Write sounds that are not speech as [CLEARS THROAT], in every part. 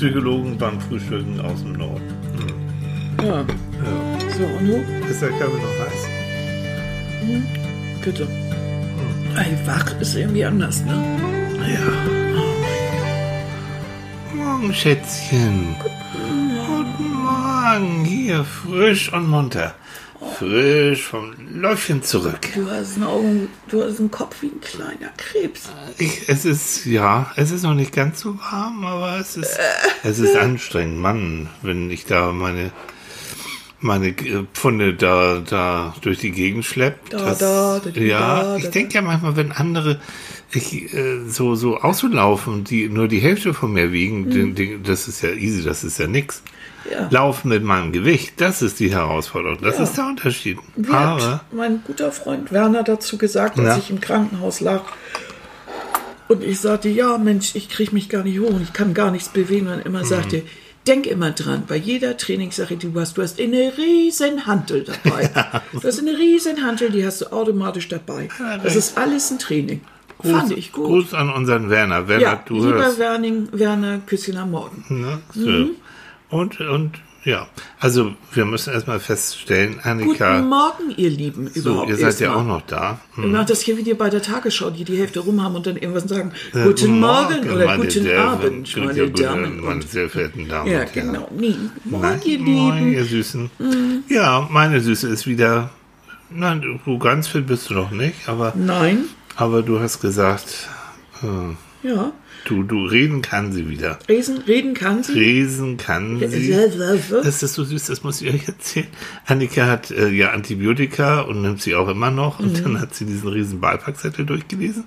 Psychologen beim Frühstücken aus dem Norden. Hm. Ja. Ja. So, und du? Ist der Kaffee noch heiß? Bitte. Ey, wach ist irgendwie anders, ne? Ja. Morgen, Schätzchen. Guten Morgen. Hier, frisch und munter. Frisch vom Läufchen zurück. Du hast einen Augen, du hast einen Kopf wie ein kleiner Krebs. Ich, es ist, ja, es ist noch nicht ganz so warm, aber es ist, es ist anstrengend. Mann, wenn ich da meine, meine äh, Pfunde da, da durch die Gegend schleppt. Da, da, da, da, ja, ich denke ja manchmal, wenn andere ich, äh, so, so auslaufen, die nur die Hälfte von mir wiegen, Mhm. den, den, das ist ja easy, das ist ja nix. Ja. Laufen mit meinem Gewicht, das ist die Herausforderung, das Ja. ist der Unterschied. Wie Aber, hat mein guter Freund Werner dazu gesagt, als Ja. ich im Krankenhaus lag. Und ich sagte, ja, Mensch, ich kriege mich gar nicht hoch, ich kann gar nichts bewegen. Und Mhm. immer sagte, denk immer dran, bei jeder Trainingssache, die du hast, du hast eine riesen Hantel dabei. [LAUGHS] Du hast eine riesen Hantel, die hast du automatisch dabei. Das ist alles ein Training. Fand ich gut. Gruß an unseren Werner. Werner, Ja, du lieber hörst. Werning, Werner, Küsschen am Morgen. Ne? So. Mhm. Und, und ja, also wir müssen erstmal feststellen, Annika, Guten Morgen, ihr Lieben. so, überhaupt ihr seid ja auch noch da. Hm. Ich mache das hier wie die bei der Tagesschau, die die Hälfte rum haben und dann irgendwas sagen, guten Morgen oder meine guten sehr- Abend, meine gute- Damen. meine sehr verehrten Damen ja, und Herren. genau. Nee. Morgen, Nein, ihr Moin, Lieben. Mhm. ihr Süßen. Ja, meine Süße ist wieder, nein, du ganz fit bist du noch nicht, aber, Nein, aber du hast gesagt, äh, ja. Du, du reden kann sie wieder. Reden, reden kann sie. Lesen kann sie. Das ist so süß, das muss ich euch erzählen. Annika hat äh, ja Antibiotika und nimmt sie auch immer noch. Und Mhm. dann hat sie diesen riesen Beipackzettel durchgelesen.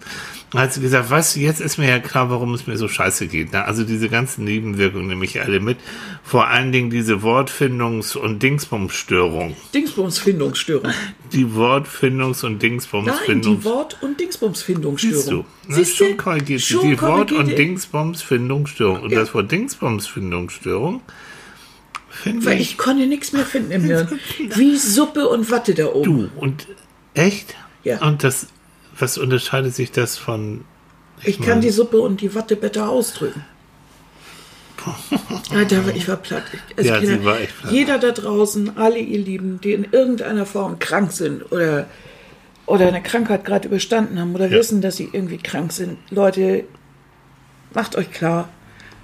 Und hat sie gesagt, du, jetzt ist mir ja klar, warum es mir so scheiße geht. Ne? Also diese ganzen Nebenwirkungen nehme ich alle mit. Vor allen Dingen diese Wortfindungs- und Dingsbumsstörung. Dingsbumsfindungsstörung. Die Wortfindungs- und Nein, Dingsbumsfindungs... die Wort- und Dingsbumsfindungsstörung. Siehst du, Siehst du? schon korrigiert. Schon Die Wort- und korrigiert. Dingsbumsfindungsstörung. Und Ja. das Wort Dingsbumsfindungsstörung finde Weil ich konnte nichts mehr finden im Hirn. [LAUGHS] Wie Suppe und Watte da oben. Du, und echt? Ja. Und das, was unterscheidet sich das von. Ich kann die Suppe und die Watte besser ausdrücken. [LAUGHS] Da war, ich war platt. Ich, also Ja, Kinder, sie war echt platt. Jeder da draußen, alle ihr Lieben, die in irgendeiner Form krank sind oder, oder eine Krankheit gerade überstanden haben oder Ja. wissen, dass sie irgendwie krank sind, Leute, macht euch klar,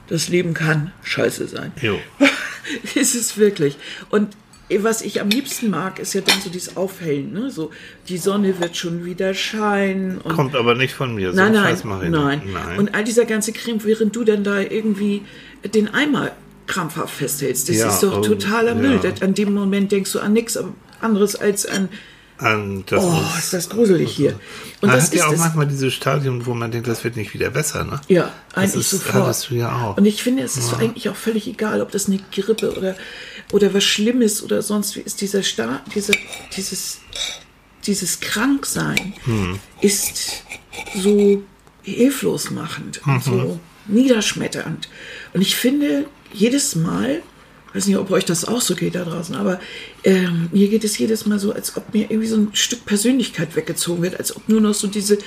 das Leben kann scheiße sein. Jo. [LAUGHS] ist es wirklich. Und was ich am liebsten mag, ist ja dann so dieses Aufhellen. Ne? So, die Sonne wird schon wieder scheinen. Kommt aber nicht von mir. So Nein, einen nein, nein. nicht. nein. Und all dieser ganze Creme, während du dann da irgendwie den Eimer krampfhaft festhältst, das Ja, ist doch oh, totaler Müll. ja. An dem Moment denkst du an nichts anderes als an, Und das oh, ist das gruselig hier. Und man das hat ja auch manchmal dieses Stadium, wo man denkt, das wird nicht wieder besser, ne? Ja, das eigentlich ist, sofort. hattest du ja auch. Und ich finde, es ist eigentlich auch völlig egal, ob das eine Grippe oder, oder was Schlimmes oder sonst wie ist. Dieser Sta diese, dieses, dieses Kranksein Hm. ist so hilflos machend Mhm. und so niederschmetternd. Und ich finde, jedes Mal, weiß nicht, ob euch das auch so geht da draußen, aber ähm, mir geht es jedes Mal so, als ob mir irgendwie so ein Stück Persönlichkeit weggezogen wird, als ob nur noch so diese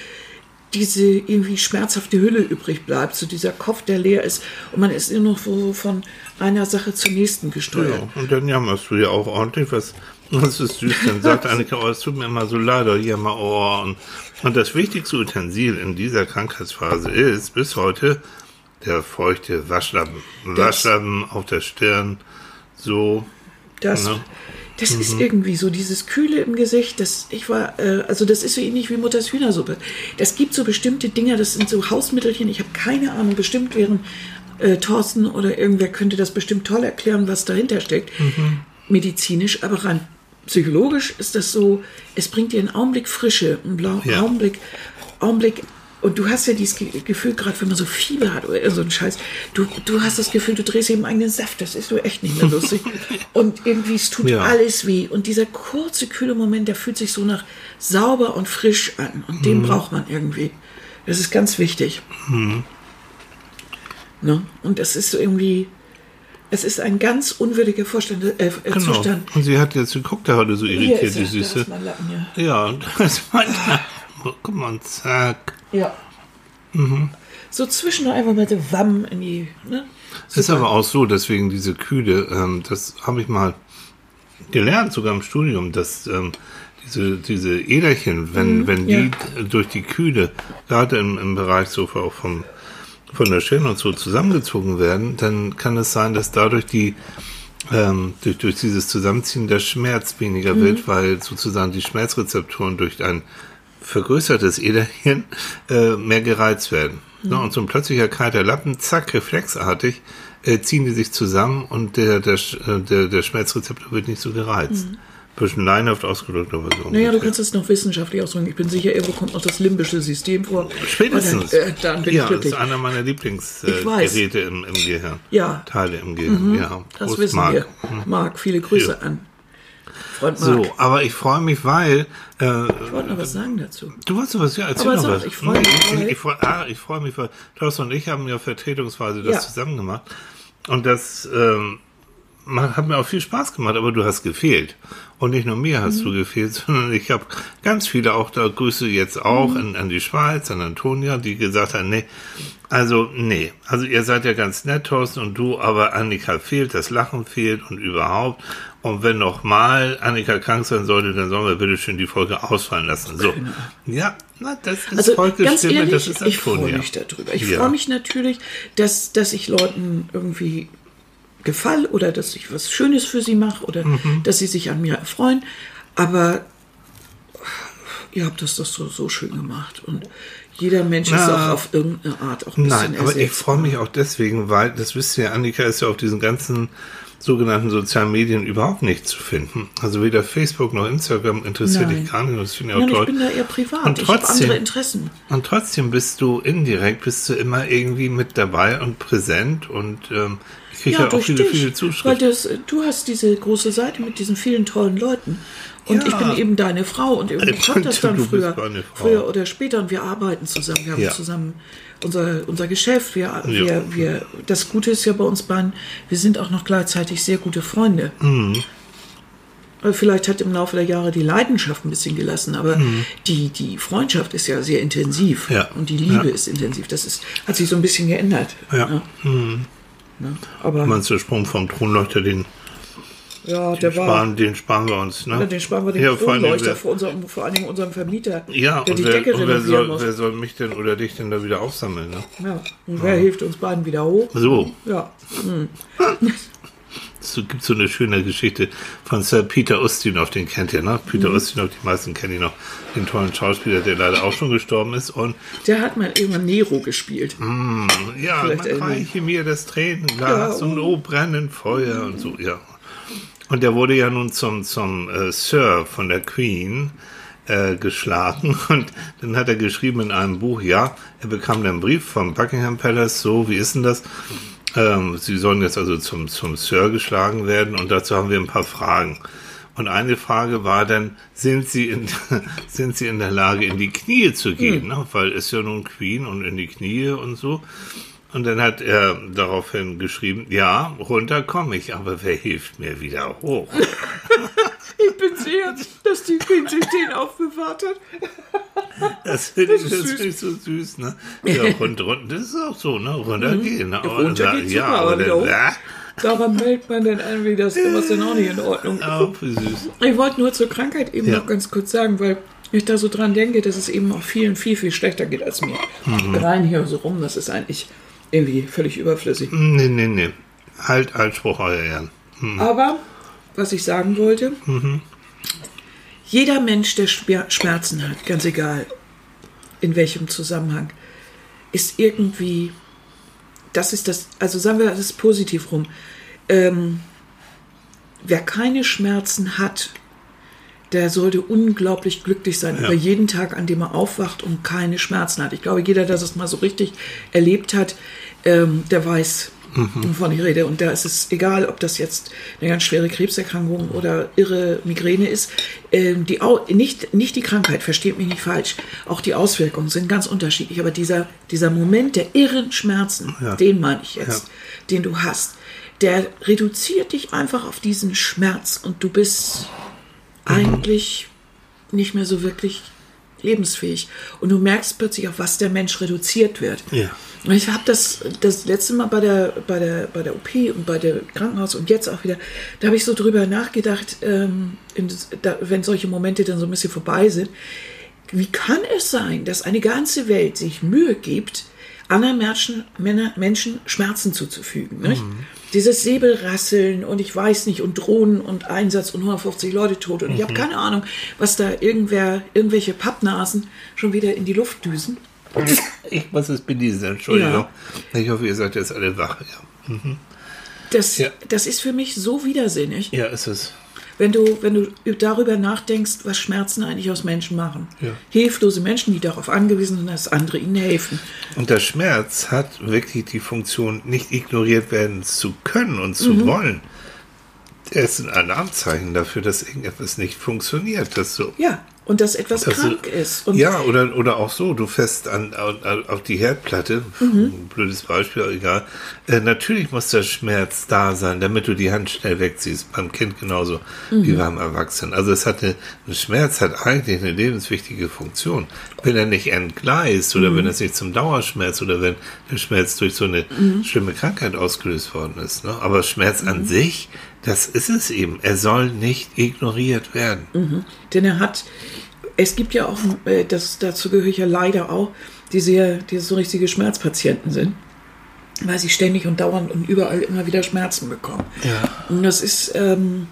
diese irgendwie schmerzhafte Hülle übrig bleibt, so dieser Kopf, der leer ist und man ist nur noch so von einer Sache zur nächsten gesteuert. Ja, und dann jammerst du ja auch ordentlich, was, was ist süß, dann [LAUGHS] sagt Annika, oh, es tut mir immer so leid, oh, jammer, oh. Und, und das wichtigste Utensil in dieser Krankheitsphase ist bis heute der feuchte Waschlappen. Waschlappen auf der Stirn, so. Das, Ne? das ist irgendwie so dieses Kühle im Gesicht. Das, ich war, äh, also das ist so ähnlich wie Mutters Hühnersuppe. Das gibt so bestimmte Dinge, das sind so Hausmittelchen. Ich habe keine Ahnung, bestimmt wären äh, Thorsten oder irgendwer könnte das bestimmt toll erklären, was dahinter steckt. Medizinisch, aber rein psychologisch ist das so, es bringt dir einen Augenblick Frische, einen blauen Ja. Augenblick, Augenblick. Und du hast ja dieses Ge Gefühl, gerade wenn man so Fieber hat oder so ein Scheiß, du, du hast das Gefühl, du drehst eben eigenen Saft. Das ist so echt nicht mehr lustig. [LAUGHS] und irgendwie, es tut Ja. alles weh. Und dieser kurze, kühle Moment, der fühlt sich so nach sauber und frisch an. Und Mhm. den braucht man irgendwie. Das ist ganz wichtig. Ne? Und das ist so irgendwie, es ist ein ganz unwürdiger Vorstand, äh, äh, Genau. Zustand. Und sie hat jetzt geguckt, da heute so irritiert, die da Süße. Lappen, ja. Ja, [LAUGHS] das ist mein. Guck mal, zack. Ja. so zwischendurch einfach mal so Wamm in die. Ne? Es ist aber auch so, deswegen diese Kühle, ähm, das habe ich mal gelernt, sogar im Studium, dass ähm, diese, diese Äderchen, wenn, wenn die ja. durch die Kühle, gerade im, im Bereich so auch vom, von der Stirn und so zusammengezogen werden, dann kann es sein, dass dadurch die ähm, durch, durch dieses Zusammenziehen der Schmerz weniger wird, weil sozusagen die Schmerzrezeptoren durch ein vergrößertes Äderchen äh, mehr gereizt werden. Ne, und so ein plötzlicher kalter Lappen, zack, reflexartig, äh, ziehen die sich zusammen und der, der, äh, der, der Schmerzrezeptor wird nicht so gereizt. Bisschen leinhaft ausgedrückt, aber so. Naja, du kannst es noch wissenschaftlich ausdrücken. Ich bin sicher, irgendwo kommt noch das limbische System vor. Spätestens. Dann, äh, dann bin ja, ich das glücklich. ist einer meiner Lieblingsgeräte im, im Gehirn. Ja. Teile im Gehirn, ja. Das Prost, wissen Marc. wir. Marc, viele Grüße Ja. an. Freund Marc. So, aber ich freue mich, weil äh, Ich wollte noch was sagen dazu. Du wolltest was, ja, erzähl Aber noch sag, was. ich freu mich, ich, ich, freu- ah, ich freue mich, weil Thorsten und ich haben ja vertretungsweise das Ja. zusammen gemacht. Und das ähm, hat mir auch viel Spaß gemacht, aber du hast gefehlt. Und nicht nur mir hast Mhm. du gefehlt, [LAUGHS] sondern ich habe ganz viele auch da Grüße jetzt auch Mhm. an, an die Schweiz, an Antonia, die gesagt haben, nee, also nee, also ihr seid ja ganz nett, Thorsten und du, aber Annika fehlt, das Lachen fehlt und überhaupt. Und wenn noch mal Annika krank sein sollte, dann sollen wir bitte schön die Folge ausfallen lassen. So, ja, na, das ist Also Volkes ganz Stimme, ehrlich, das ist ich freue mich darüber. Ich Ja. freue mich natürlich, dass, dass ich Leuten irgendwie gefall oder dass ich was Schönes für sie mache oder Mhm. dass sie sich an mir erfreuen. Aber ihr habt das doch so, so schön gemacht. Und jeder Mensch ist Na. auch auf irgendeine Art auch ein bisschen Nein, aber ich freue mich auch deswegen, weil, das wisst ihr, Annika ist ja auf diesen ganzen sogenannten sozialen Medien überhaupt nicht zu finden. Also weder Facebook noch Instagram interessiert Nein. dich gar nicht. Das finde ich auch Nein, ich toll. bin da eher privat. Und ich habe trotzdem- andere Interessen. Und trotzdem bist du indirekt, bist du immer irgendwie mit dabei und präsent und ähm, ich kriege ja, auch durch viele, dich. viele Weil Zuschriften. das, du hast diese große Seite mit diesen vielen tollen Leuten. Und Ja. ich bin eben deine Frau und irgendwie Äh, kommt das dann früher, früher oder später und wir arbeiten zusammen. Wir haben Ja. zusammen unser, unser Geschäft. Wir, wir, wir, das Gute ist ja bei uns beiden, wir sind auch noch gleichzeitig sehr gute Freunde. Mhm. Weil Vielleicht hat im Laufe der Jahre die Leidenschaft ein bisschen gelassen, aber die, die Freundschaft ist ja sehr intensiv Mhm. Ja. und die Liebe Ja. ist intensiv. Das ist, hat sich so ein bisschen geändert. Ja. Mhm. Ne? Aber Meinst du, Sprung vom Thronleuchter, den, ja, der war. sparen, den sparen wir uns, ne? Ja, den sparen wir den Ja, Kronleuchter vor, unserem, vor allen Dingen unserem Vermieter, Ja, der und die wer, Decke renovieren soll, muss. wer soll mich denn oder dich denn da wieder aufsammeln, ne? Ja. Und wer hilft uns beiden wieder hoch? So, Ja. [LAUGHS] es gibt so eine schöne Geschichte von Sir Peter Ustinov, den kennt ihr, ne? Peter Mhm. Ustinov, die meisten kennen ihn noch, den tollen Schauspieler, der leider auch schon gestorben ist. Und Der hat mal irgendwann Nero gespielt. ja, Vielleicht man reiche mir das Tränenglas Ja, und oh, brennend Feuer und so, ja. Und der wurde ja nun zum, zum äh, Sir von der Queen äh, geschlagen [LAUGHS] und dann hat er geschrieben in einem Buch, ja, er bekam dann einen Brief vom Buckingham Palace, so, wie ist denn das? Ähm, Sie sollen jetzt also zum, zum Sir geschlagen werden und dazu haben wir ein paar Fragen. Und eine Frage war dann, sind Sie in, [LAUGHS] sind Sie in der Lage, in die Knie zu gehen? Ne? Weil ist ja nun Queen und in die Knie und so. Und dann hat er daraufhin geschrieben, ja, runter komme ich, aber wer hilft mir wieder hoch? [LAUGHS] Ich bin sehr, dass die sich den aufbewahrt hat. Das finde ich, ist das süß. finde ich so süß, ne? Ja, runter, runter, das ist auch so, ne? Runtergehen. Ne? Aber Mhm. runter dann- geht's ja, super, aber dann, wieder hoch. Daran meldet man dann an, wie das was denn auch nicht in Ordnung. süß. Ich wollte nur zur Krankheit eben Ja. noch ganz kurz sagen, weil ich da so dran denke, dass es eben auch vielen viel, viel schlechter geht als mir. Mhm. Rein hier so rum, das ist eigentlich irgendwie völlig überflüssig. Nee, nee, nee. Halt, Altspruch, euer Ehren. Aber, was ich sagen wollte, jeder Mensch, der Schmer- Schmerzen hat, ganz egal in welchem Zusammenhang, ist irgendwie, das ist das, also sagen wir das positiv rum, ähm, wer keine Schmerzen hat, der sollte unglaublich glücklich sein Ja. über jeden Tag, an dem er aufwacht und keine Schmerzen hat. Ich glaube, jeder, der das mal so richtig erlebt hat, ähm, der weiß, wovon ich rede. Und da ist es egal, ob das jetzt eine ganz schwere Krebserkrankung oder irre Migräne ist. Ähm, die Au nicht, nicht die Krankheit, versteht mich nicht falsch. Auch die Auswirkungen sind ganz unterschiedlich. Aber dieser, dieser Moment der irren Schmerzen, Ja. den meine ich jetzt, Ja. den du hast, der reduziert dich einfach auf diesen Schmerz und du bist eigentlich nicht mehr so wirklich lebensfähig. Und du merkst plötzlich, auf was der Mensch reduziert wird. Ja. Und ich habe das das letzte Mal bei der, bei, der, bei der OP und bei der Krankenhaus und jetzt auch wieder, da habe ich so drüber nachgedacht, ähm, in, da, wenn solche Momente dann so ein bisschen vorbei sind, wie kann es sein, dass eine ganze Welt sich Mühe gibt, anderen Menschen, Männer, Menschen Schmerzen zuzufügen? Nicht? Dieses Säbelrasseln und ich weiß nicht und Drohnen und Einsatz und 150 Leute tot und ich habe keine Ahnung, was da irgendwer, irgendwelche Pappnasen schon wieder in die Luft düsen. [LAUGHS] Ich muss es bedienen, Entschuldigung. Ja. Ich hoffe, ihr seid jetzt alle wach. Ja, Das, Ja. das ist für mich so widersinnig. ja ist es. Wenn du, wenn du darüber nachdenkst, was Schmerzen eigentlich aus Menschen machen. Ja. Hilflose Menschen, die darauf angewiesen sind, dass andere ihnen helfen. Und der Schmerz hat wirklich die Funktion, nicht ignoriert werden zu können und zu Mhm. wollen. Er ist ein Alarmzeichen dafür, dass irgendetwas nicht funktioniert. Dass so, Ja, und dass etwas dass krank du, ist. Und ja, oder, oder auch so, du fährst an, an, auf die Herdplatte, Mhm. blödes Beispiel, egal. Äh, natürlich muss der Schmerz da sein, damit du die Hand schnell wegziehst. Beim Kind genauso Mhm. wie beim Erwachsenen. Also es hat eine, ein Schmerz hat eigentlich eine lebenswichtige Funktion. Wenn er nicht entgleist oder Mhm. wenn es nicht zum Dauerschmerz oder wenn der Schmerz durch so eine Mhm. schlimme Krankheit ausgelöst worden ist. Ne? Aber Schmerz an sich, das ist es eben. Er soll nicht ignoriert werden. Denn er hat, es gibt ja auch, äh, das, dazu gehöre ich ja leider auch, die sehr, die so richtige Schmerzpatienten sind, weil sie ständig und dauernd und überall immer wieder Schmerzen bekommen. Ja. Und das ist, ähm,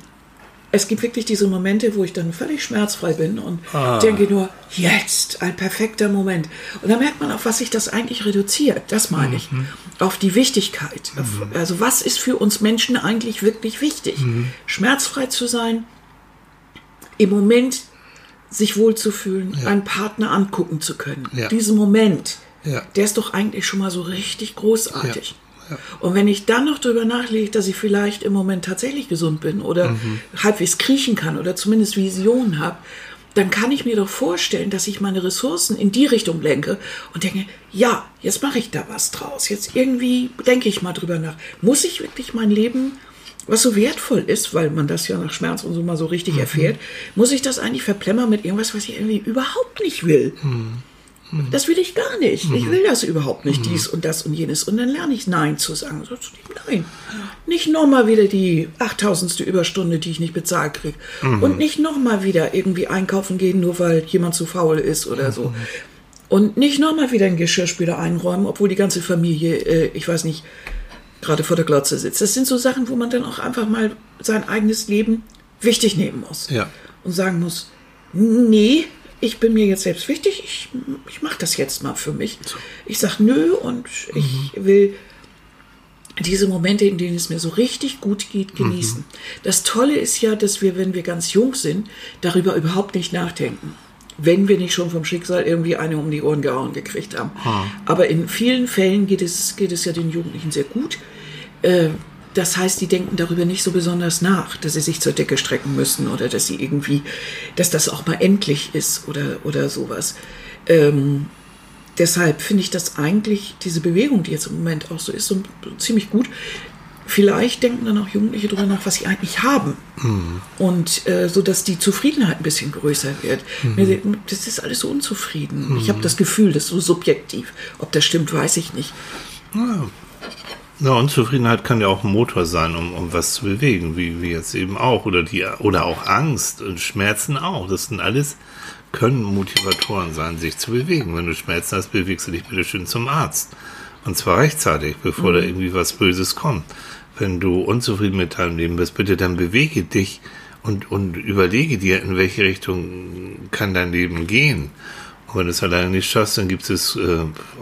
es gibt wirklich diese Momente, wo ich dann völlig schmerzfrei bin und Ah. denke nur, jetzt, ein perfekter Moment. Und da merkt man, auf was sich das eigentlich reduziert. Das meine ich. Auf die Wichtigkeit. Auf, also was ist für uns Menschen eigentlich wirklich wichtig? Schmerzfrei zu sein, im Moment sich wohlzufühlen, einen Partner angucken zu können. Ja. Diesen Moment, Ja. der ist doch eigentlich schon mal so richtig großartig. Ja. Und wenn ich dann noch darüber nachlege, dass ich vielleicht im Moment tatsächlich gesund bin oder Mhm. halbwegs kriechen kann oder zumindest Visionen habe, dann kann ich mir doch vorstellen, dass ich meine Ressourcen in die Richtung lenke und denke, ja, jetzt mache ich da was draus. Jetzt irgendwie denke ich mal drüber nach. Muss ich wirklich mein Leben, was so wertvoll ist, weil man das ja nach Schmerz und so mal so richtig erfährt, muss ich das eigentlich verplemmern mit irgendwas, was ich irgendwie überhaupt nicht will? Das will ich gar nicht. Ich will das überhaupt nicht, dies und das und jenes. Und dann lerne ich Nein zu sagen. So, Nein. Nicht nochmal wieder die 8000. Überstunde, die ich nicht bezahlt kriege. Und nicht nochmal wieder irgendwie einkaufen gehen, nur weil jemand zu faul ist oder so. Und nicht nochmal wieder einen Geschirrspüler einräumen, obwohl die ganze Familie, äh, ich weiß nicht, gerade vor der Glotze sitzt. Das sind so Sachen, wo man dann auch einfach mal sein eigenes Leben wichtig nehmen muss. Ja. Und sagen muss, nee, ich bin mir jetzt selbst wichtig, ich, ich mache das jetzt mal für mich. Ich sag nö und ich will diese Momente, in denen es mir so richtig gut geht, genießen. Das Tolle ist ja, dass wir, wenn wir ganz jung sind, darüber überhaupt nicht nachdenken. Wenn wir nicht schon vom Schicksal irgendwie eine um die Ohren gehauen gekriegt haben. Aber in vielen Fällen geht es, geht es ja den Jugendlichen sehr gut. Äh, das heißt, die denken darüber nicht so besonders nach, dass sie sich zur Decke strecken müssen oder dass sie irgendwie, dass das auch mal endlich ist oder, oder sowas. Ähm, deshalb finde ich das eigentlich, diese Bewegung, die jetzt im Moment auch so ist, so ziemlich gut. Vielleicht denken dann auch Jugendliche darüber nach, was sie eigentlich haben. Und äh, so, dass die Zufriedenheit ein bisschen größer wird. Mir- Das ist alles so unzufrieden. Ich habe das Gefühl, das ist so subjektiv. Ob das stimmt, weiß ich nicht. Ja, Unzufriedenheit kann ja auch ein Motor sein, um, um was zu bewegen, wie, wie jetzt eben auch. Oder, die, oder auch Angst und Schmerzen auch. Das sind alles, können Motivatoren sein, sich zu bewegen. Wenn du Schmerzen hast, bewegst du dich bitte schön zum Arzt. Und zwar rechtzeitig, bevor da irgendwie was Böses kommt. Wenn du unzufrieden mit deinem Leben bist, bitte dann bewege dich und, und überlege dir, in welche Richtung kann dein Leben gehen. Und wenn du es alleine nicht schaffst, dann gibt es äh,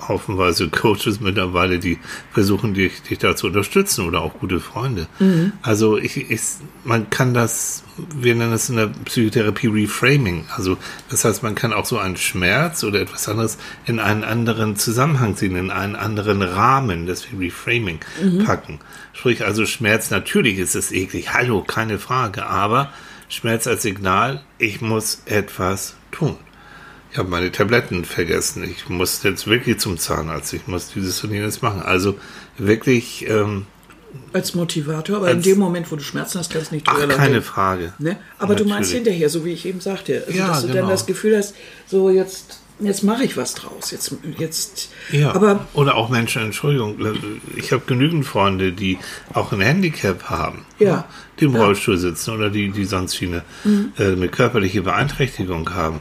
haufenweise Coaches mittlerweile, die versuchen, dich, dich da zu unterstützen oder auch gute Freunde. Also ich, ich, man kann das, wir nennen das in der Psychotherapie Reframing. Also das heißt, man kann auch so einen Schmerz oder etwas anderes in einen anderen Zusammenhang ziehen, in einen anderen Rahmen, das wir Reframing packen. Sprich also Schmerz, natürlich ist es eklig, hallo, keine Frage, aber Schmerz als Signal, ich muss etwas tun. Ich habe meine Tabletten vergessen. Ich muss jetzt wirklich zum Zahnarzt. Ich muss dieses und jenes machen. Also wirklich ähm, als Motivator, aber in Als- dem Moment, wo du Schmerzen hast, kannst du nicht Ach, drüber keine lachen. Frage. Ne? Aber du meinst Natürlich. hinterher, so wie ich eben sagte, also, Ja, dass du dann genau. das Gefühl hast, so jetzt, jetzt mache ich was draus. Jetzt, jetzt. Ja, Aber oder auch Menschen, Entschuldigung, ich habe genügend Freunde, die auch ein Handicap haben, Ja. ne, die im Rollstuhl sitzen oder die, die sonst wie eine, Mhm. äh, eine körperliche Beeinträchtigung haben.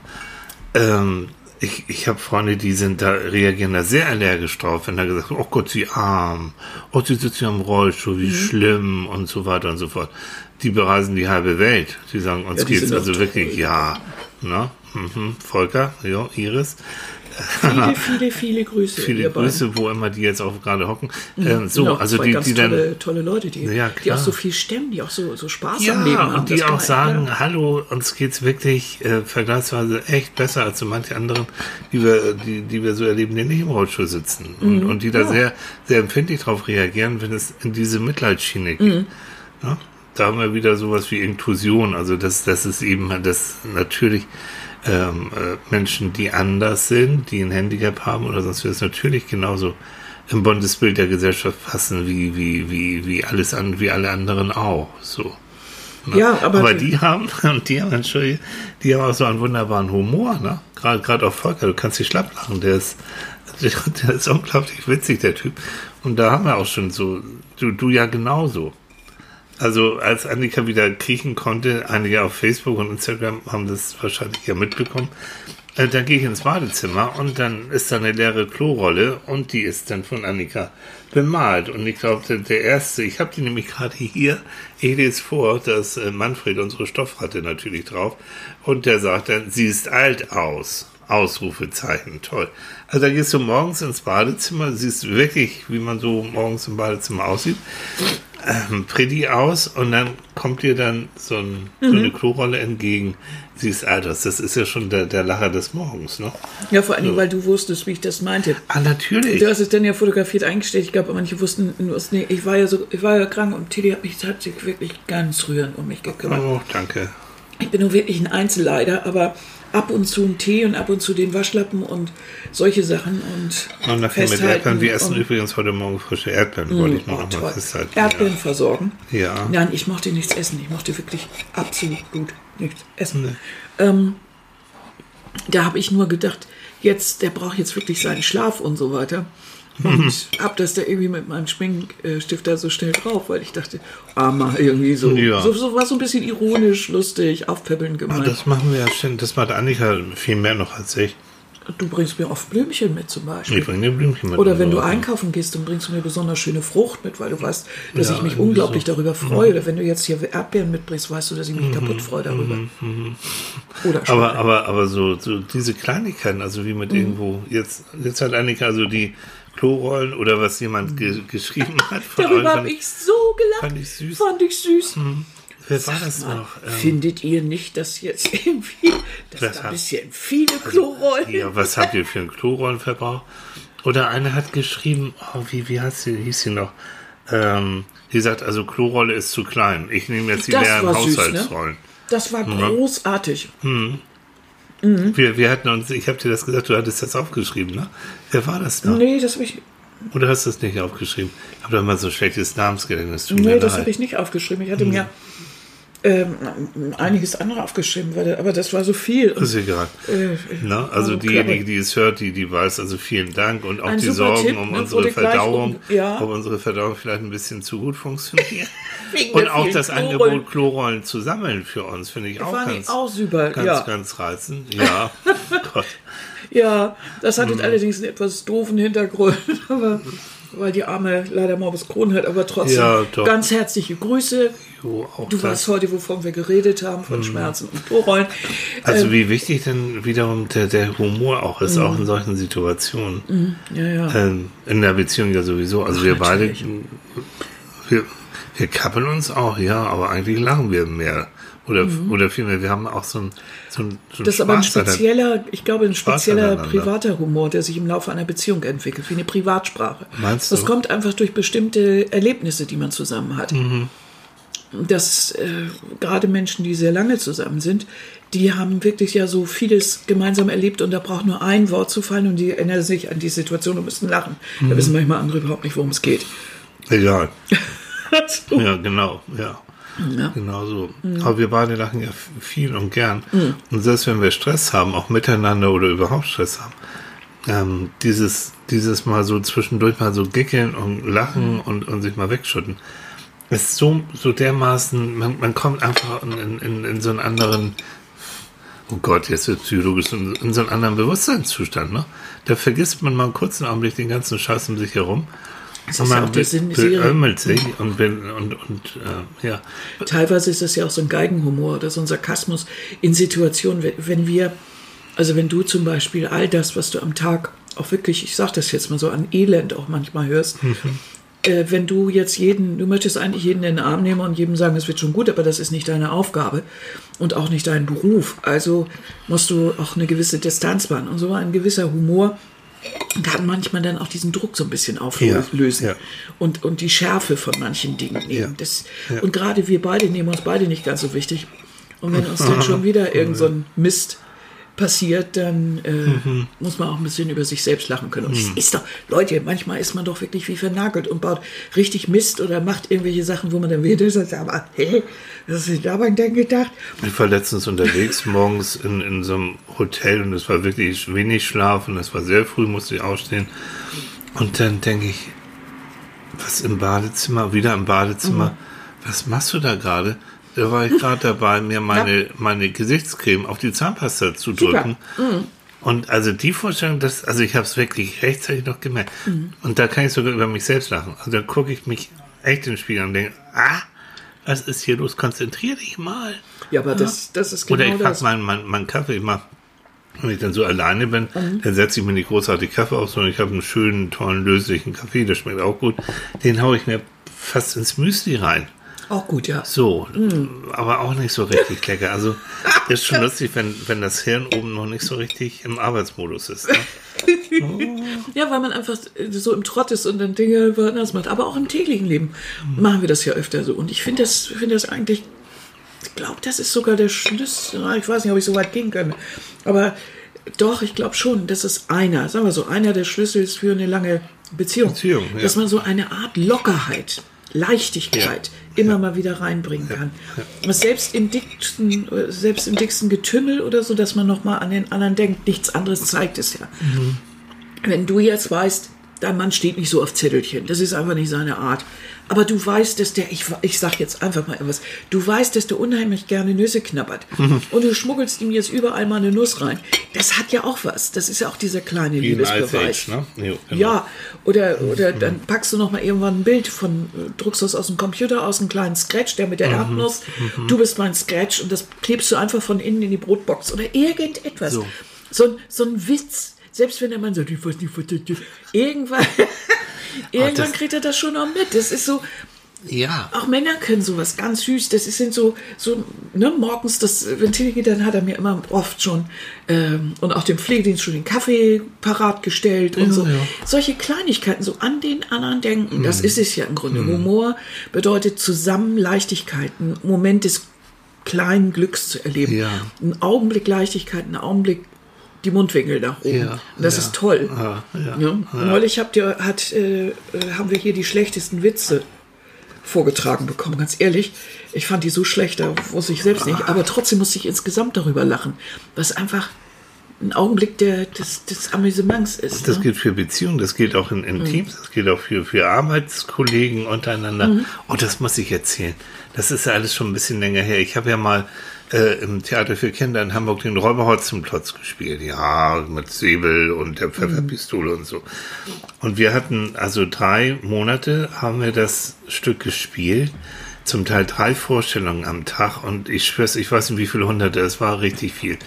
Ähm, ich ich habe Freunde, die sind da, reagieren da sehr allergisch drauf, wenn da gesagt wird, oh Gott, sie arm, oh, sie sitzen ja im Rollstuhl, Mhm. wie schlimm und so weiter und so fort. Die bereisen die halbe Welt. Die sagen, uns Ja, geht's also wirklich, toll. ja, ne? Mhm. Volker, ja, Iris. Viele, [LAUGHS] viele, viele Grüße. Viele ihr beiden. Grüße, wo immer die jetzt auch gerade hocken. Ähm, so, Genau, also die, die dann. tolle, tolle Leute, die, Ja, die auch so viel stemmen, die auch so, so Spaß am Leben Ja, haben. und die auch sagen, ja. hallo, uns geht's wirklich äh, vergleichsweise echt besser als so manche anderen, die wir, die, die wir so erleben, die nicht im Rollstuhl sitzen. Und, Mhm. und die da sehr, sehr empfindlich darauf reagieren, wenn es in diese Mitleidsschiene geht. Mhm. Ja? Da haben wir wieder sowas wie Inklusion, also das, das ist eben, das natürlich ähm, äh, Menschen, die anders sind, die ein Handicap haben oder sonst wird es natürlich genauso im buntes Bild der Gesellschaft passen, wie, wie, wie, wie alles an, wie alle anderen auch. So. Ne? Ja, aber- die haben, [LAUGHS] und die haben, Entschuldige, die haben auch so einen wunderbaren Humor, ne? Gerade, gerade auch Volker, du kannst dich schlapp lachen, der ist, [LAUGHS] der ist unglaublich witzig, der Typ. Und da haben wir auch schon so, du, du ja genauso. Also als Annika wieder kriechen konnte, einige auf Facebook und Instagram haben das wahrscheinlich ja mitbekommen, äh, da gehe ich ins Badezimmer und dann ist da eine leere Klorolle und die ist dann von Annika bemalt. Und ich glaube, der, erste, ich habe die nämlich gerade hier, ich lese vor, dass äh, Manfred, unsere Stoffratte, natürlich drauf. Und der sagt dann, sie ist alt aus. Ausrufezeichen, toll. Also da gehst du morgens ins Badezimmer, siehst wirklich, wie man so morgens im Badezimmer aussieht ähm, pretty aus und dann kommt dir dann so, ein, so Mhm. eine Klorolle entgegen. Sie ist alt aus. Das ist ja schon der, der Lacher des Morgens, ne? Ja, vor allen Dingen, weil du wusstest, wie ich das meinte. Ah, natürlich. Du hast es dann ja fotografiert eingestellt. Ich glaube, manche wussten, wussten nee, ich war ja so, ich war ja krank und Tilly hat, mich, hat sich wirklich ganz rührend um mich gekümmert. Oh, danke. Ich bin nur wirklich ein Einzelleider, aber ab und zu ein Tee und ab und zu den Waschlappen und solche Sachen und Und nachher mit Erdbeeren. Wir essen übrigens heute Morgen frische Erdbeeren, wollte ich noch Oh, toll. festhalten. Erdbeeren versorgen. Ja. Nein, ich mochte nichts essen. Ich mochte wirklich absolut nichts essen. Ähm, da habe ich nur gedacht, jetzt, der braucht jetzt wirklich seinen Schlaf und so weiter. Und hab das da irgendwie mit meinem Schminkstift da so schnell drauf, weil ich dachte, armer irgendwie so. Ja. So, so war so ein bisschen ironisch, lustig, aufpäppeln Ah, gemeint. das machen wir ja schon. Das macht Annika viel mehr noch als ich. du bringst mir oft Blümchen mit zum Beispiel. Ich bringe dir Blümchen mit. Oder wenn du einkaufen gehst, dann bringst du mir besonders schöne Frucht mit, weil du weißt, dass Ja, ich mich unglaublich so. darüber freue. Oder wenn du jetzt hier Erdbeeren mitbringst, weißt du, dass ich mich kaputt freue darüber. Oder Aber, Schokolade. aber, aber so, so diese Kleinigkeiten, also wie Mhm. mit irgendwo, jetzt, jetzt hat Annika also die Klorollen oder was jemand ge geschrieben hat. Darüber habe ich so gelacht. fand ich süß. Fand ich süß. Wer war das noch? Ähm, Findet ihr nicht, dass jetzt irgendwie, dass Das da ein bisschen viele Klorollen Ja, was habt ihr für einen Klorollenverbrauch? Oder eine hat geschrieben, oh, wie, wie heißt sie, hieß sie noch? Ähm, die sagt, also Klorolle ist zu klein. Ich nehme jetzt die Das leeren war süß, ne? Haushaltsrollen. Das war großartig. Wir, wir hatten uns, ich habe dir das gesagt, du hattest das aufgeschrieben, ne? Wer war das noch? Nee, das habe ich, Oder hast du es nicht aufgeschrieben? Ich habe da mal so schlechtes Namensgedächtnis. nee, das habe ich nicht aufgeschrieben. Ich hatte mir ähm, einiges andere aufgeschrieben, weil, aber das war so viel. Ist egal. äh, Ne? Also oh, diejenige, die es hört, die, die weiß, also vielen Dank und auch die Sorgen Tipp, um ne, unsere wurde Verdauung, um- ja. ob unsere Verdauung vielleicht ein bisschen zu gut funktioniert. [LAUGHS] Und auch das Klorollen. Angebot, Klorollen zu sammeln für uns, finde ich auch fand ganz, ich auch super. ganz, ja. ganz reizend. Ja, [LAUGHS] Gott. Ja, das Mhm. hat jetzt allerdings einen etwas doofen Hintergrund, [LAUGHS] aber weil die Arme leider Morbus Crohn hat, aber trotzdem Ja, ganz herzliche Grüße. Jo, auch Du das. weißt heute, wovon wir geredet haben, von Schmerzen und Klorollen. Also wie wichtig denn wiederum der, der Humor auch ist, auch in solchen Situationen. Ja, ja. Ähm, in der Beziehung ja sowieso. Also wir beide, natürlich. wir, wir kappeln uns auch, ja, aber eigentlich lachen wir mehr. Oder, oder vielmehr, wir haben auch so ein, so ein, so Mhm. Das ist aber ein spezieller, ich glaube, ein spezieller privater Humor, der sich im Laufe einer Beziehung entwickelt, wie eine Privatsprache. Meinst Das du? kommt einfach durch bestimmte Erlebnisse, die man zusammen hat. Mhm. Dass äh, gerade Menschen, die sehr lange zusammen sind, die haben wirklich ja so vieles gemeinsam erlebt und da braucht nur ein Wort zu fallen und die erinnern sich an die Situation und müssen lachen. Mhm. Da wissen manchmal andere überhaupt nicht, worum es geht. Egal. [LAUGHS] so. Ja, genau, ja. Ja. Genau so. Aber wir beide lachen ja viel und gern. Und selbst wenn wir Stress haben, auch miteinander oder überhaupt Stress haben, ähm, dieses, dieses mal so zwischendurch mal so gickeln und lachen und, und sich mal wegschütten, ist so, so dermaßen, man, man kommt einfach in, in, in so einen anderen, oh Gott, jetzt wird psychologisch, in, in so einen anderen Bewusstseinszustand, ne? Da vergisst man mal einen kurzen Augenblick den ganzen Scheiß um sich herum. Das Und ja man dieser- beömmelt sich und, und, und äh, ja, Teilweise ist das ja auch so ein Geigenhumor oder so ein Sarkasmus in Situationen, wenn- wenn wir, also wenn du zum Beispiel all das, was du am Tag auch wirklich, ich sag das jetzt mal so, an Elend auch manchmal hörst, äh, wenn du jetzt jeden, du möchtest eigentlich jeden in den Arm nehmen und jedem sagen, es wird schon gut, aber das ist nicht deine Aufgabe und auch nicht dein Beruf. Also musst du auch eine gewisse Distanz wahren. Und so ein gewisser Humor kann manchmal dann auch diesen Druck so ein bisschen auflösen Ja, ja. und, und die Schärfe von manchen Dingen nehmen. Das, ja. Und gerade wir beide nehmen uns beide nicht ganz so wichtig. Und wenn uns dann schon wieder irgend so ein Mist passiert, dann äh, Mhm. muss man auch ein bisschen über sich selbst lachen können. Und es ist doch, Leute, manchmal ist man doch wirklich wie vernagelt und baut richtig Mist oder macht irgendwelche Sachen, wo man dann wieder sagt, aber hey, was du dabei denn gedacht? Ich war letztens unterwegs, morgens in, in so einem Hotel und es war wirklich wenig Schlaf und es war sehr früh, musste ich aufstehen. Und dann denke ich, was im Badezimmer, wieder im Badezimmer, was machst du da gerade? Da war ich [LAUGHS] gerade dabei, mir meine, meine Gesichtscreme auf die Zahnpasta zu drücken. Und also die Vorstellung, dass, also ich habe es wirklich rechtzeitig noch gemerkt. Und da kann ich sogar über mich selbst lachen. Also da gucke ich mich echt den Spiegel an und denke, ah, was ist hier los? Konzentrier dich mal. Ja, aber das, das ist Oder genau ich pack das. meinen mein, mein Kaffee immer, wenn ich dann so alleine bin, Mhm. dann setze ich mir nicht großartig Kaffee auf, sondern ich habe einen schönen, tollen, löslichen Kaffee, der schmeckt auch gut. Den haue ich mir fast ins Müsli rein. Auch gut, ja. So, Mhm. aber auch nicht so richtig lecker. Also [LAUGHS] ist schon lustig, wenn, wenn das Hirn oben noch nicht so richtig im Arbeitsmodus ist. Ne? [LAUGHS] Ja, weil man einfach so im Trott ist und dann Dinge woanders macht. Aber auch im täglichen Leben machen wir das ja öfter so. Und ich finde das, finde das eigentlich, ich glaube, das ist sogar der Schlüssel. Ich weiß nicht, ob ich so weit gehen kann. Aber doch, ich glaube schon, das ist einer, sagen wir so, einer der Schlüssel ist für eine lange Beziehung. Beziehung, ja. Dass man so eine Art Lockerheit, Leichtigkeit immer mal wieder reinbringen kann. Was Selbst im dicksten, selbst im dicksten Getümmel oder so, dass man noch mal an den anderen denkt, nichts anderes zeigt es ja. Wenn du jetzt weißt, dein Mann steht nicht so auf Zettelchen, das ist einfach nicht seine Art. Aber du weißt, dass der, ich, ich sag jetzt einfach mal etwas, du weißt, dass der unheimlich gerne Nüsse knabbert. Und du schmuggelst ihm jetzt überall mal eine Nuss rein. Das hat ja auch was. Das ist ja auch dieser kleine Wie Liebesbeweis. Ne? Jo, genau. Ja, oder, oder dann packst du noch mal irgendwann ein Bild von, äh, druckst das aus dem Computer aus, einen kleinen Scratch, der mit Mhm. der Erdnuss, du bist mein Scratch und das klebst du einfach von innen in die Brotbox oder irgendetwas. So. So, ein, so ein Witz, selbst wenn der Mann sagt, ich weiß nicht, was [LAUGHS] [LAUGHS] das ist. irgendwann, irgendwann kriegt er das schon noch mit. Das ist so, Ja. auch Männer können sowas ganz süß. Das sind so, so ne, morgens das Ventil geht, dann hat er mir immer oft schon ähm, und auch dem Pflegedienst schon den Kaffee parat gestellt und Ja, so. ja. Solche Kleinigkeiten, so an den anderen denken, Mhm. das ist es ja im Grunde. Humor bedeutet zusammen Leichtigkeit, einen Moment des kleinen Glücks zu erleben. Ja. Ein Augenblick Leichtigkeit, ein Augenblick die Mundwinkel nach oben. Ja, das ja. ist toll. Ja, ja, Ja. Neulich habt ihr, hat, äh, äh, haben wir hier die schlechtesten Witze vorgetragen bekommen, ganz ehrlich. Ich fand die so schlecht, da wusste ich selbst nicht. Aber trotzdem musste ich insgesamt darüber lachen, was einfach ein Augenblick der, des, des Amüsements ist. Das ne? gilt für Beziehungen, das gilt auch in, in Teams, das gilt auch für, für Arbeitskollegen untereinander. Und das muss ich erzählen. Das ist ja alles schon ein bisschen länger her. Ich habe ja mal äh, im Theater für Kinder in Hamburg den Räuberholzenplatz gespielt. Ja, mit Säbel und der Pfefferpistole und so. Und wir hatten also drei Monate haben wir das Stück gespielt. Zum Teil drei Vorstellungen am Tag und ich schwör's, ich weiß nicht wie viele hunderte, es war richtig viel.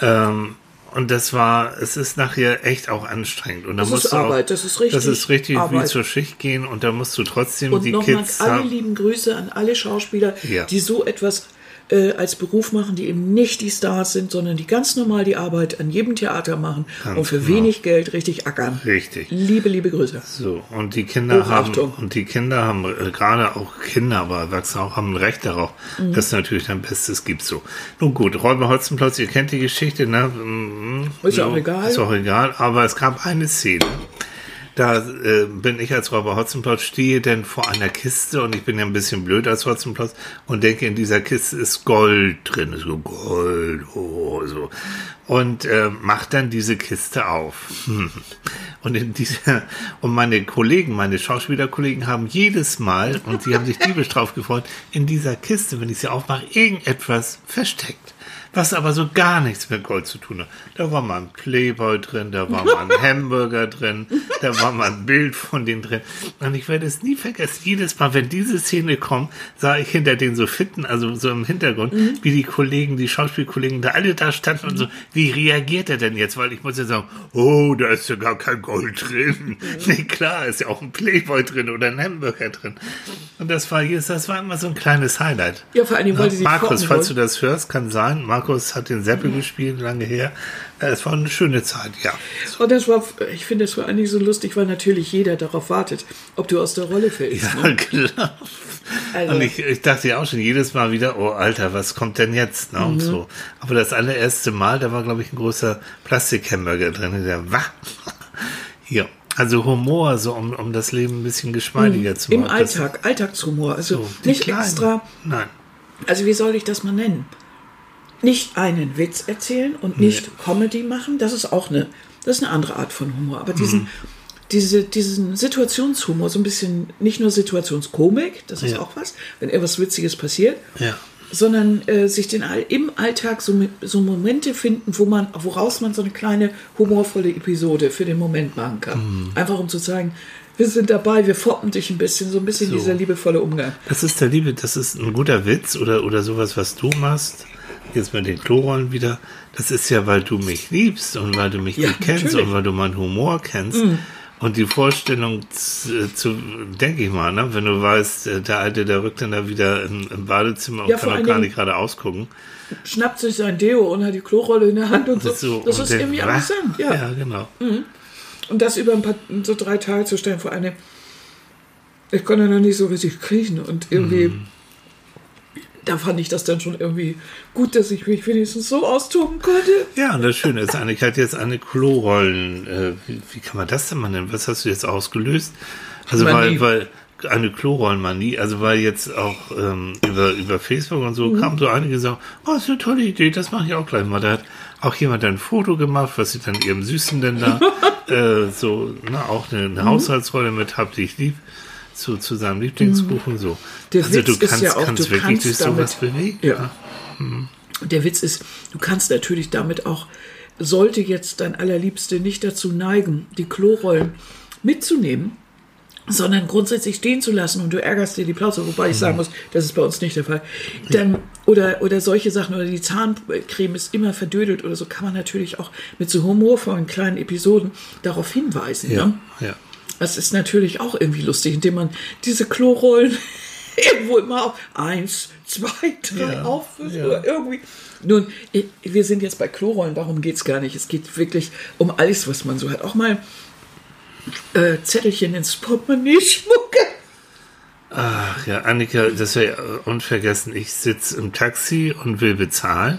Ähm, und das war, es ist nachher echt auch anstrengend. Und da Das musst ist du auch, Arbeit, das ist richtig Das ist richtig wie Arbeit. zur Schicht gehen und da musst du trotzdem Und die nochmal Kids alle haben. lieben Grüße an alle Schauspieler, Ja. die so etwas äh, als Beruf machen, die eben nicht die Stars sind, sondern die ganz normal die Arbeit an jedem Theater machen Ganz und für genau. wenig Geld richtig ackern. Richtig. Liebe, liebe Grüße. So, und die Kinder haben, und die Kinder haben, äh, gerade auch Kinder, aber Erwachsene auch, haben ein Recht darauf, Mhm. dass es natürlich dein Bestes gibt, so. Nun gut, Räuber Hotzenplotz, ihr kennt die Geschichte, ne? Mm, Ist ja so, auch egal. Ist auch egal, aber es gab eine Szene, da äh, bin ich als Räuber Hotzenplotz, stehe denn vor einer Kiste und ich bin ja ein bisschen blöd als Hotzenplotz und denke, in dieser Kiste ist Gold drin, so Gold, oh, so. Und äh, mach dann diese Kiste auf. Hm. Und in dieser, und meine Kollegen, meine Schauspielerkollegen haben jedes Mal, und sie haben sich diebisch drauf gefreut, in dieser Kiste, wenn ich sie aufmache, irgendetwas versteckt was aber so gar nichts mit Gold zu tun hat. Da war mal ein Playboy drin, da war mal ein [LAUGHS] Hamburger drin, da war mal ein Bild von denen drin. Und ich werde es nie vergessen. Jedes Mal, wenn diese Szene kommt, sah ich hinter den so fitten, also so im Hintergrund, mhm. wie die Kollegen, die Schauspielkollegen da alle da standen und so, wie reagiert er denn jetzt? Weil ich muss ja sagen, oh, da ist ja gar kein Gold drin. Mhm. [LAUGHS] Nee, klar, ist ja auch ein Playboy drin oder ein Hamburger drin. Und das war, das war immer so ein kleines Highlight. Ja, vor allem, weil sie Markus, falls du das hörst, kann sein. Markus Markus hat den Seppel mhm. gespielt, lange her. Es war eine schöne Zeit, ja. Und das war, ich finde es war eigentlich so lustig, weil natürlich jeder darauf wartet, ob du aus der Rolle fällst. Ja, ne? klar. Also. Und ich, ich dachte ja auch schon jedes Mal wieder, oh Alter, was kommt denn jetzt? Ne? Mhm. Und so. Aber das allererste Mal, da war, glaube ich, ein großer Plastikhamburger drin. Der war [LAUGHS] hier. Also Humor, so um, um das Leben ein bisschen geschmeidiger mhm. zu machen. Im Alltag, Alltagshumor. Also so, nicht kleinen. extra. Nein. Also wie soll ich das mal nennen? Nicht einen Witz erzählen und nicht nee. Comedy machen. Das ist auch eine, das ist eine andere Art von Humor. Aber diesen, mhm. diese, diesen Situationshumor, so ein bisschen, nicht nur Situationskomik, das ist ja. auch was, wenn etwas Witziges passiert, ja. sondern äh, sich den im Alltag so, so Momente finden, wo man, woraus man so eine kleine humorvolle Episode für den Moment machen kann. Mhm. Einfach um zu zeigen, wir sind dabei, wir foppen dich ein bisschen, so ein bisschen so. dieser liebevolle Umgang. Das ist der Liebe, das ist ein guter Witz oder, oder sowas, was du machst jetzt mit den Klorollen wieder, das ist ja, weil du mich liebst und weil du mich ja, kennst natürlich. und weil du meinen Humor kennst. Mhm. Und die Vorstellung zu, zu denke ich mal, ne, wenn du weißt, äh, der Alte, der rückt dann da wieder im, im Badezimmer und ja, kann auch gar nicht gerade ausgucken. Schnappt sich sein Deo und hat die Klorolle in der Hand und so. so das und ist irgendwie amüsant. Ja. ja, genau. Mhm. Und das über ein paar, so drei Tage zu stellen vor eine, ich konnte noch nicht so richtig kriechen und irgendwie. Mhm da fand ich das dann schon irgendwie gut, dass ich mich wenigstens so austoben konnte. Ja, und das Schöne ist, Annika hat jetzt eine Klorollen, äh, wie, wie, kann man das denn mal nennen? Was hast du jetzt ausgelöst? Also weil, weil eine Klorollenmanie, also weil jetzt auch ähm, über, über Facebook und so mhm. kamen so einige sagen, oh, ist eine tolle Idee, das mache ich auch gleich mal. Da hat auch jemand ein Foto gemacht, was sie dann ihrem Süßen denn da [LAUGHS] äh, so, na, auch eine, eine mhm. Haushaltsrolle mit Hab dich lieb zu, zu seinem Lieblingsbuch mhm. und so. Der also Witz du kannst, ja auch, kannst du wirklich kannst durch damit, sowas bewegen. Ja. Mhm. Der Witz ist, du kannst natürlich damit auch, sollte jetzt dein Allerliebste nicht dazu neigen, die Klorollen mitzunehmen, sondern grundsätzlich stehen zu lassen und du ärgerst dir die Plauze, wobei ich sagen mhm. muss, das ist bei uns nicht der Fall. Dann, oder, oder solche Sachen, oder die Zahncreme ist immer verdödelt oder so, kann man natürlich auch mit so humorvollen kleinen Episoden darauf hinweisen. Ja, ne? ja. Das ist natürlich auch irgendwie lustig, indem man diese Klorollen [LAUGHS] irgendwo immer auf eins, zwei, drei ja, aufführt ja. oder irgendwie. Nun, wir sind jetzt bei Klorollen, darum geht es gar nicht. Es geht wirklich um alles, was man so hat. Auch mal äh, Zettelchen ins Portemonnaie schmucken. Ach ja, Annika, das wäre unvergessen. Ich sitze im Taxi und will bezahlen.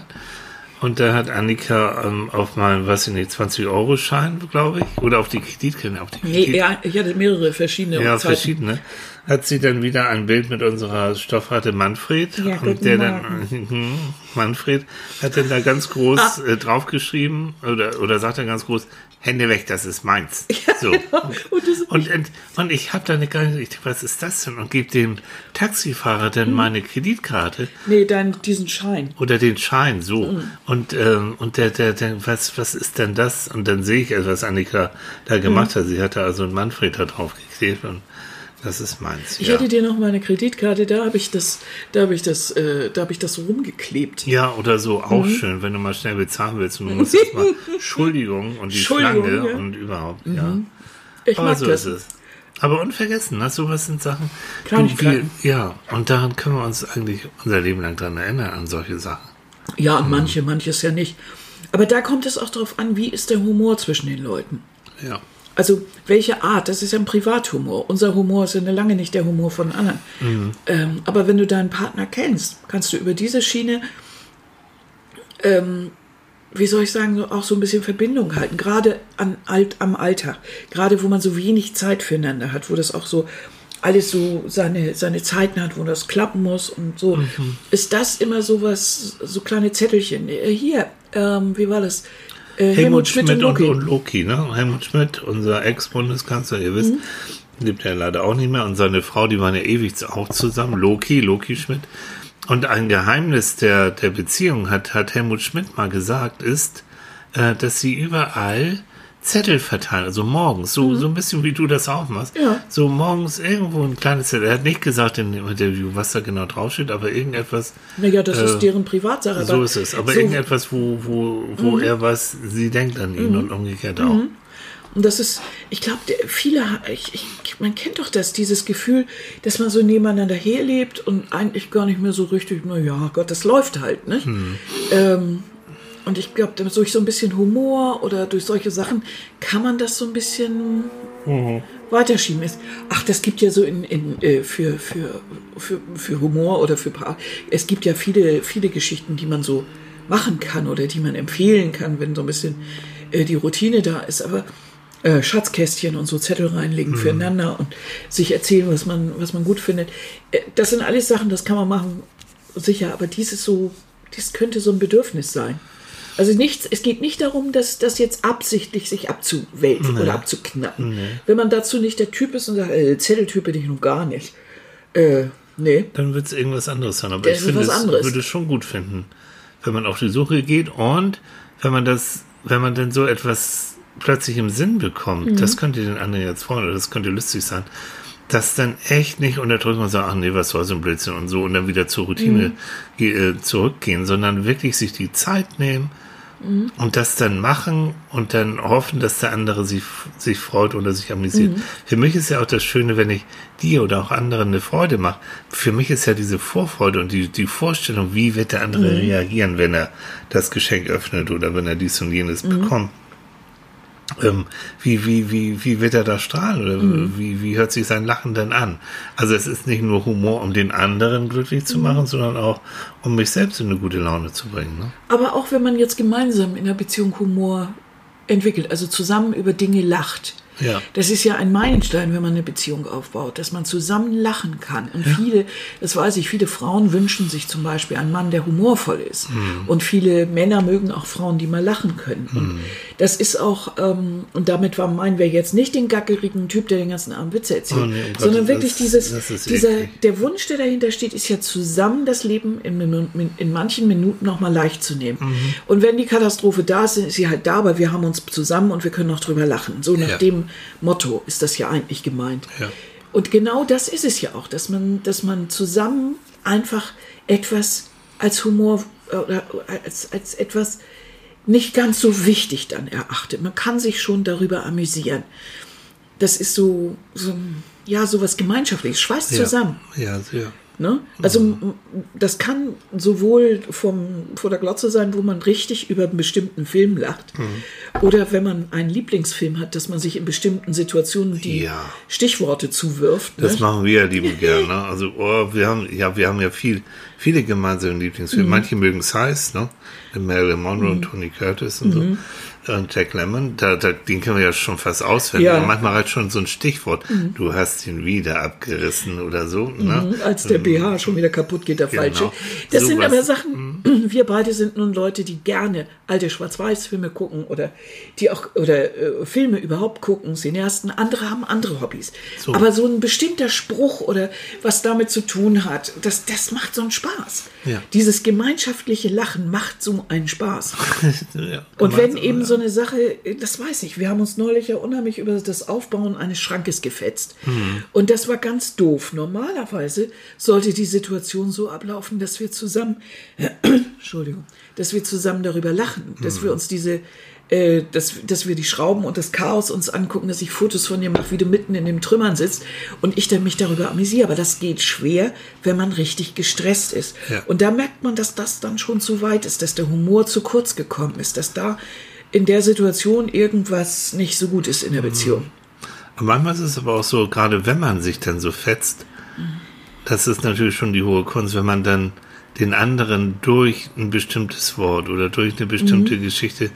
Und da hat Annika ähm, auf meinen, weiß ich nicht, 20-Euro-Schein, glaube ich, oder auf die Kreditkarte. Auf die Kredit nee, ja, ich hatte mehrere verschiedene. Ja, Zeiten. verschiedene. Hat sie dann wieder ein Bild mit unserer Stoffrate Manfred. Ja, und der dann, [LAUGHS] Manfred hat dann da ganz groß ah. äh, draufgeschrieben, oder, oder sagt dann ganz groß, Hände weg, das ist meins. [LAUGHS] Ja, so. Genau. Und, und, und, und, ich habe da eine ganze, ich was ist das denn? Und gebe dem Taxifahrer dann mhm. meine Kreditkarte. Nee, dann diesen Schein. Oder den Schein, so. Mhm. Und, ähm, und der, der, der, was, was ist denn das? Und dann sehe ich, also was Annika da gemacht mhm. hat. Sie hatte also einen Manfred da drauf geklebt und das ist meins. Ich ja. hatte dir noch meine Kreditkarte, da habe ich das, da habe ich das, äh, da habe ich das rumgeklebt. Ja, oder so auch mhm. schön, wenn du mal schnell bezahlen willst und du musst erstmal [LAUGHS] Entschuldigung und die Schlange ja. und überhaupt, mhm. ja. Ich Aber mag so das. ist es. Aber unvergessen, ne? sowas sind Sachen. Kleinigkeiten. Ja, und daran können wir uns eigentlich unser Leben lang dran erinnern, an solche Sachen. Ja, und mhm. manche, manches ja nicht. Aber da kommt es auch darauf an, wie ist der Humor zwischen den Leuten. Ja. Also welche Art? Das ist ja ein Privathumor. Unser Humor ist ja lange nicht der Humor von anderen. Mhm. Ähm, aber wenn du deinen Partner kennst, kannst du über diese Schiene ähm, wie soll ich sagen, auch so ein bisschen Verbindung halten, gerade an Alt, am Alltag, gerade wo man so wenig Zeit füreinander hat, wo das auch so alles so seine, seine Zeiten hat, wo das klappen muss und so, mhm. ist das immer so was, so kleine Zettelchen. Äh, hier, ähm, wie war das? Äh, Helmut, Helmut, Schmidt, Schmidt und, Loki. Und, Loki. ne? Helmut Schmidt, unser Ex-Bundeskanzler, ihr wisst, mhm. lebt ja leider auch nicht mehr und seine Frau, die waren ja ewig auch zusammen, Loki, Loki Schmidt. Und ein Geheimnis der, der Beziehung hat, hat Helmut Schmidt mal gesagt, ist, äh, dass sie überall Zettel verteilen, also morgens, so, mhm. so ein bisschen wie du das auch machst. Ja. So morgens irgendwo ein kleines Zettel. Er hat nicht gesagt in dem Interview, was da genau draufsteht, aber irgendetwas. Naja, das äh, ist deren Privatsache. So ist es. Aber so irgendetwas, wo, wo, wo mhm. er was, sie denkt an ihn mhm. und umgekehrt auch. Mhm. Und das ist, ich glaube, viele, ich, ich, man kennt doch das, dieses Gefühl, dass man so nebeneinander herlebt und eigentlich gar nicht mehr so richtig, na ja, Gott, das läuft halt, ne? Hm. Ähm, und ich glaube, durch so ein bisschen Humor oder durch solche Sachen kann man das so ein bisschen mhm. weiterschieben. Ach, das gibt ja so in, in, äh, für, für, für, für Humor oder für es gibt ja viele, viele Geschichten, die man so machen kann oder die man empfehlen kann, wenn so ein bisschen äh, die Routine da ist. Aber äh, Schatzkästchen und so Zettel reinlegen mhm. füreinander und sich erzählen, was man, was man gut findet. Das sind alles Sachen, das kann man machen, sicher, aber dies ist so, dies könnte so ein Bedürfnis sein. Also nichts, es geht nicht darum, dass das jetzt absichtlich sich abzuwälzen nee. oder abzuknappen. Nee. Wenn man dazu nicht der Typ ist und sagt, äh, Zetteltyp bin ich nun gar nicht. Äh, nee. Dann wird es irgendwas anderes sein. Aber das ich finde, es würde es schon gut finden, wenn man auf die Suche geht und wenn man das, wenn man dann so etwas plötzlich im Sinn bekommt, mhm. das könnte den anderen jetzt freuen oder das könnte lustig sein, das dann echt nicht unterdrücken und sagen, ach nee, was soll so ein Blödsinn und so und dann wieder zur Routine mhm. äh, zurückgehen, sondern wirklich sich die Zeit nehmen, Mhm. Und das dann machen und dann hoffen, dass der andere sich, sich freut oder sich amüsiert. Mhm. Für mich ist ja auch das Schöne, wenn ich dir oder auch anderen eine Freude mache. Für mich ist ja diese Vorfreude und die, die Vorstellung, wie wird der andere mhm. reagieren, wenn er das Geschenk öffnet oder wenn er dies und jenes mhm. bekommt ähm, wie, wie, wie, wie wird er da strahlen mhm. wie, wie hört sich sein Lachen denn an? Also es ist nicht nur Humor, um den anderen glücklich zu mhm. machen, sondern auch, um mich selbst in eine gute Laune zu bringen. Ne? Aber auch wenn man jetzt gemeinsam in der Beziehung Humor entwickelt, also zusammen über Dinge lacht, ja. Das ist ja ein Meilenstein, wenn man eine Beziehung aufbaut, dass man zusammen lachen kann. Und ja. viele, das weiß ich, viele Frauen wünschen sich zum Beispiel einen Mann, der humorvoll ist. Mhm. Und viele Männer mögen auch Frauen, die mal lachen können. Mhm. Und das ist auch, ähm, und damit meinen wir jetzt nicht den gackerigen Typ, der den ganzen Abend Witze erzählt, oh, nee, sondern Gott, wirklich das, dieses, das dieser, der Wunsch, der dahinter steht, ist ja zusammen das Leben in, in manchen Minuten noch mal leicht zu nehmen. Mhm. Und wenn die Katastrophe da ist, ist sie halt da, aber wir haben uns zusammen und wir können noch drüber lachen. So nachdem ja Motto ist das ja eigentlich gemeint. Ja. Und genau das ist es ja auch, dass man, dass man zusammen einfach etwas als Humor oder als, als etwas nicht ganz so wichtig dann erachtet. Man kann sich schon darüber amüsieren. Das ist so, so ja, so was Gemeinschaftliches, schweißt ja. zusammen. Ja, sehr. Ne? Also mhm. das kann sowohl vom, vor der Glotze sein, wo man richtig über einen bestimmten Film lacht, mhm. oder wenn man einen Lieblingsfilm hat, dass man sich in bestimmten Situationen die ja. Stichworte zuwirft. Das ne? machen wir ja lieben gerne. Ne? [LAUGHS] Also oh, wir haben ja wir haben ja viel, viele gemeinsame Lieblingsfilme. Mhm. Manche mögen es heiß, ne? Marilyn Monroe und mhm. Tony Curtis und so. Und Jack Lemmon, da, da, den können wir ja schon fast auswendig. Ja. manchmal reicht schon so ein Stichwort. Mhm. Du hast ihn wieder abgerissen oder so. Ne? Mhm, als der BH mhm. schon wieder kaputt geht, der genau. falsche. Das so sind was. aber Sachen, mhm. wir beide sind nun Leute, die gerne alte Schwarz-Weiß-Filme gucken oder die auch oder äh, Filme überhaupt gucken, Cineasten. Andere haben andere Hobbys. So. Aber so ein bestimmter Spruch oder was damit zu tun hat, das, das macht so einen Spaß. Ja. Dieses gemeinschaftliche Lachen macht so einen Spaß. [LAUGHS] ja, Und wenn eben so so eine Sache, das weiß ich. Wir haben uns neulich ja unheimlich über das Aufbauen eines Schrankes gefetzt. Mhm. Und das war ganz doof. Normalerweise sollte die Situation so ablaufen, dass wir zusammen, äh, [CLEARS THROAT] Entschuldigung, dass wir zusammen darüber lachen, dass mhm. wir uns diese äh, dass, dass wir die Schrauben und das Chaos uns angucken, dass ich Fotos von dir mache, wie du mitten in den Trümmern sitzt und ich dann mich darüber amüsiere. Aber das geht schwer, wenn man richtig gestresst ist. Ja. Und da merkt man, dass das dann schon zu weit ist, dass der Humor zu kurz gekommen ist, dass da in der Situation irgendwas nicht so gut ist in der mhm. Beziehung. Und manchmal ist es aber auch so, gerade wenn man sich dann so fetzt, mhm. das ist natürlich schon die hohe Kunst, wenn man dann den anderen durch ein bestimmtes Wort oder durch eine Mhm. bestimmte Geschichte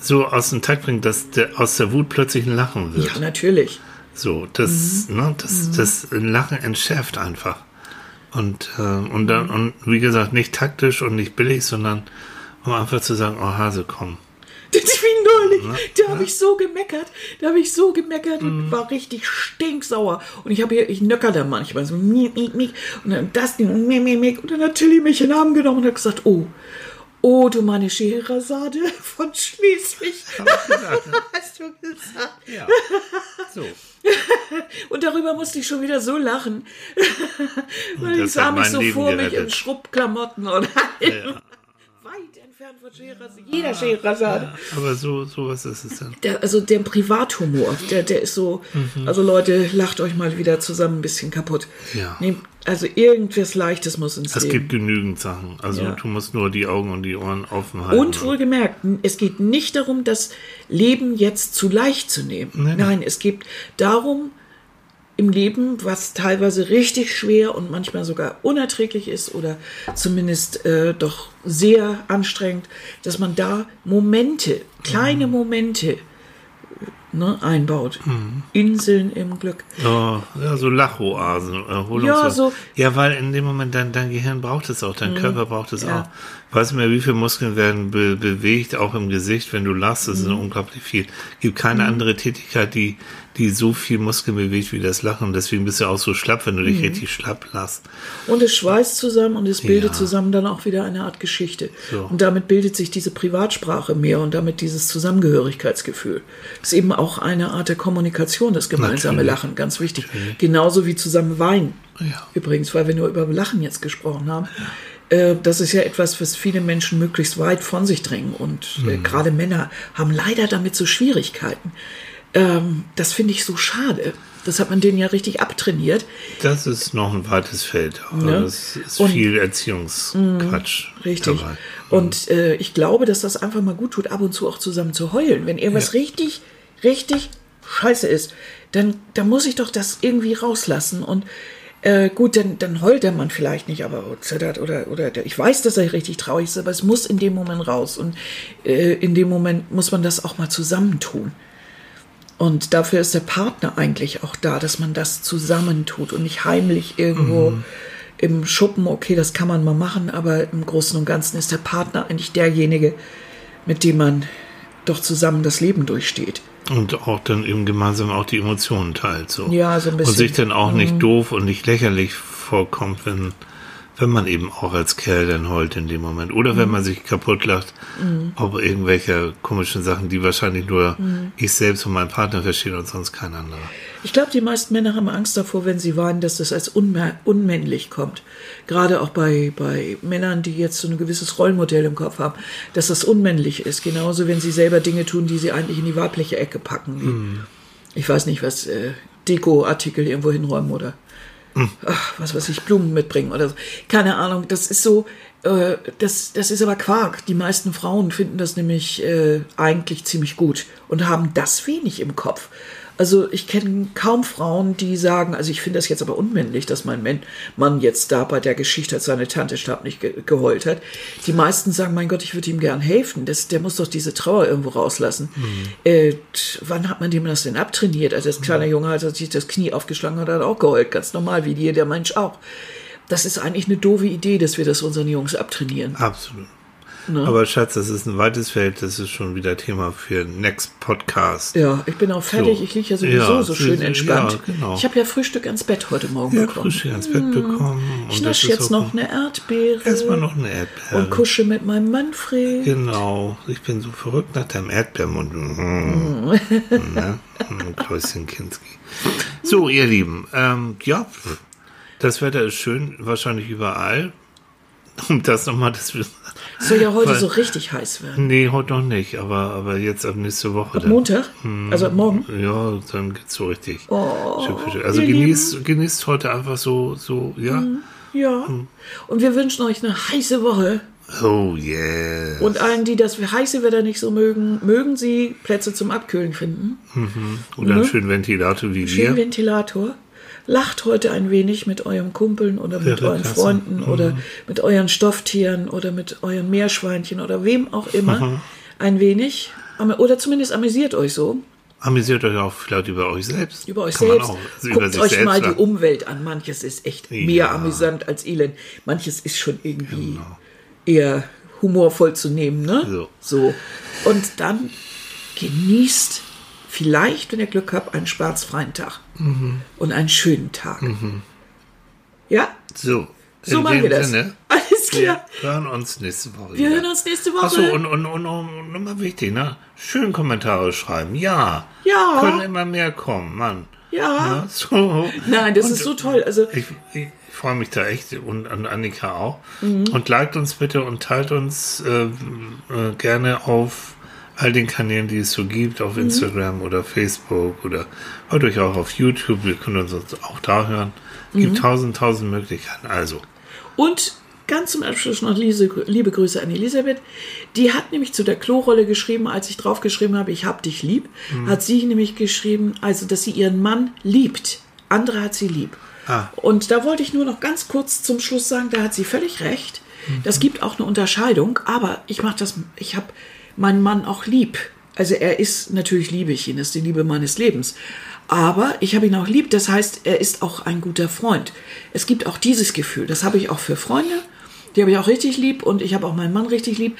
so aus dem Takt bringt, dass der, aus der Wut plötzlich ein Lachen wird. Ja, natürlich. So, das, Mhm. ne, das, das Lachen entschärft einfach. Und, äh, und dann, und wie gesagt, nicht taktisch und nicht billig, sondern um einfach zu sagen, oh Hase, komm. [LAUGHS] Das ist wie neulich. Da habe ich so gemeckert. Da habe ich so gemeckert und war richtig stinksauer. Und ich habe hier, ich nöcker da manchmal so miep, miep, miep, und dann das Ding und miep, miep, miep. Und dann hat Tilly mich in den Arm genommen und hat gesagt, oh, oh, du meine Scheherazade [LAUGHS] von Schleswig. [LAUGHS] Hast du gesagt? Ja. So. Und darüber musste ich schon wieder so lachen. Weil ich sah mich so Leben vor mich in gerettet. Schrubbklamotten und weit entfernt von Scheherazade. Jeder Scheherazade. Aber so, sowas ist es dann. Der, also der Privathumor, der, der ist so, also Leute, lacht euch mal wieder zusammen ein bisschen kaputt. Ja. Nehmt, also irgendwas Leichtes muss ins Es Leben. gibt genügend Sachen. Also Ja. du musst nur die Augen und die Ohren offen halten. Und wohlgemerkt, es geht nicht darum, das Leben jetzt zu leicht zu nehmen. Nein. Nein, es geht darum, im Leben, was teilweise richtig schwer und manchmal sogar unerträglich ist oder zumindest äh, doch sehr anstrengend, dass man da Momente, kleine Mhm. Momente ne, einbaut. Inseln im Glück. Oh, ja, so Lachoasen, Ja, so- Ja, weil in dem Moment dein, dein Gehirn braucht es auch, dein Körper braucht es Ja. auch. Weißt du mehr, wie viele Muskeln werden be bewegt, auch im Gesicht, wenn du lachst, das ist unglaublich viel. Gibt keine andere Tätigkeit, die, die so viel Muskeln bewegt wie das Lachen. Deswegen bist du auch so schlapp, wenn du dich richtig schlapp lachst. Und es schweißt zusammen und es bildet Ja. zusammen dann auch wieder eine Art Geschichte. So. Und damit bildet sich diese Privatsprache mehr und damit dieses Zusammengehörigkeitsgefühl. Ist eben auch eine Art der Kommunikation, das gemeinsame Natürlich. Lachen, ganz wichtig. Genauso wie zusammen weinen. Ja. Übrigens, weil wir nur über Lachen jetzt gesprochen haben. Äh, Das ist ja etwas, was viele Menschen möglichst weit von sich drängen. Und äh, Mhm. gerade Männer haben leider damit so Schwierigkeiten. Ähm, Das finde ich so schade. Das hat man denen ja richtig abtrainiert. Das ist noch ein weites Feld. Aber Ne? das ist Und- viel Erziehungsquatsch. Richtig. Dabei. Und äh, ich glaube, dass das einfach mal gut tut, ab und zu auch zusammen zu heulen. Wenn irgendwas richtig, richtig scheiße ist, dann, dann muss ich doch das irgendwie rauslassen. Und äh, gut, dann, dann heult der Mann vielleicht nicht, aber zittert oder, oder der, ich weiß, dass er richtig traurig ist, aber es muss in dem Moment raus. Und äh, in dem Moment muss man das auch mal zusammentun. Und dafür ist der Partner eigentlich auch da, dass man das zusammentut und nicht heimlich irgendwo im Schuppen, okay, das kann man mal machen, aber im Großen und Ganzen ist der Partner eigentlich derjenige, mit dem man doch zusammen das Leben durchsteht. Und auch dann eben gemeinsam auch die Emotionen teilt. So. Ja, so ein bisschen. Mhm. Und sich dann auch nicht doof und nicht lächerlich vorkommt, wenn, wenn man eben auch als Kerl dann heult in dem Moment. Oder Mhm. wenn man sich kaputt lacht, ob irgendwelche komischen Sachen, die wahrscheinlich nur Mhm. ich selbst und mein Partner verstehen und sonst kein anderer. Ich glaube, die meisten Männer haben Angst davor, wenn sie weinen, dass das als unmä- unmännlich kommt. Gerade auch bei, bei Männern, die jetzt so ein gewisses Rollenmodell im Kopf haben, dass das unmännlich ist. Genauso, wenn sie selber Dinge tun, die sie eigentlich in die weibliche Ecke packen. Wie, Ich weiß nicht, was, äh, Deko-Artikel irgendwo hinräumen oder ach, was weiß ich, Blumen mitbringen oder so. Keine Ahnung, das ist so, äh, das, das ist aber Quark. Die meisten Frauen finden das nämlich äh, eigentlich ziemlich gut und haben das wenig im Kopf. Also ich kenne kaum Frauen, die sagen, also ich finde das jetzt aber unmännlich, dass mein Mann- jetzt da bei der Geschichte, als seine Tante starb, nicht ge geheult hat. Die meisten sagen, mein Gott, ich würde ihm gern helfen. Das, der muss doch diese Trauer irgendwo rauslassen. Äh, t- wann hat man dem das denn abtrainiert? Also als kleiner Junge, als er sich das Knie aufgeschlagen hat, hat auch geheult. Ganz normal, wie jeder Mensch auch. Das ist eigentlich eine doofe Idee, dass wir das unseren Jungs abtrainieren. Absolut. Ne? Aber Schatz, das ist ein weites Feld, das ist schon wieder Thema für Next Podcast. Ja, ich bin auch fertig. So. Ich liege ja sowieso Ja, so schön entspannt. ja, genau. Ich habe ja Frühstück ans Bett heute Morgen Ja, bekommen. frisch ins Bett bekommen. Ich nasche jetzt noch eine Erdbeere Erstmal noch eine Erdbeere. und kusche mit meinem Manfred. Genau, ich bin so verrückt nach deinem Erdbeermund. Mm. ne? Mm, Kläuschen Kinski. So, ihr Lieben, ähm, ja, das Wetter ist schön, wahrscheinlich überall. Um das nochmal, das Soll ja heute Weil- so richtig heiß werden. Nee, heute noch nicht, aber, aber jetzt ab nächste Woche. Ab dann. Montag? Also ab morgen? Ja, dann geht's so richtig. Oh. Also genießt, genießt heute einfach so, so, ja. Ja. Und wir wünschen euch eine heiße Woche. Oh yeah. Und allen, die das heiße Wetter nicht so mögen, mögen sie Plätze zum Abkühlen finden. Oder einen schönen Ventilator wie Schön wir. Ventilator. Lacht heute ein wenig mit eurem Kumpeln oder mit Wäre euren. Freunden oder mit euren Stofftieren oder mit euren Meerschweinchen oder wem auch immer ein wenig. Oder zumindest amüsiert euch so Amüsiert euch auch vielleicht über euch selbst. über euch Kann selbst. auch über Guckt euch selbst mal die lachen. Umwelt an. Manches ist echt mehr Ja. amüsant als elend. Manches ist schon irgendwie Genau. eher humorvoll zu nehmen. Ne? So. so. Und dann genießt vielleicht, wenn ihr Glück habt, einen schwarzfreien Tag. Mhm. Und einen schönen Tag. Ja, So, so machen wir das. Sinne, [LAUGHS] Alles wir klar. hören uns nächste Woche. Wir wieder. hören uns nächste Woche. Achso, und, und, und, und nochmal wichtig, ne? Schön Kommentare schreiben. Ja. Ja. Können immer mehr kommen, Mann. Ja. Ne? [LAUGHS] So. Nein, das Und, ist so toll. Also, Ich, ich freue mich da echt und an Annika auch. Mhm. Und liked uns bitte und teilt uns äh, äh, gerne auf all den Kanälen, die es so gibt, Mhm. auf Instagram oder Facebook oder euch auch auf YouTube. Wir können uns auch da hören. Gibt Mhm. tausend, tausend Möglichkeiten. Also, Und ganz zum Abschluss noch liebe, liebe Grüße an Elisabeth. Die hat nämlich zu der Klorolle geschrieben, als ich draufgeschrieben habe, ich hab dich lieb, hat sie nämlich geschrieben, also dass sie ihren Mann liebt. Andere hat sie lieb. Ah. Und da wollte ich nur noch ganz kurz zum Schluss sagen, da hat sie völlig recht. Das gibt auch eine Unterscheidung, aber ich mache das, ich habe meinen Mann auch lieb. Also er ist, natürlich liebe ich ihn, ist die Liebe meines Lebens. Aber ich habe ihn auch lieb, das heißt, er ist auch ein guter Freund. Es gibt auch dieses Gefühl, das habe ich auch für Freunde, die habe ich auch richtig lieb und ich habe auch meinen Mann richtig lieb.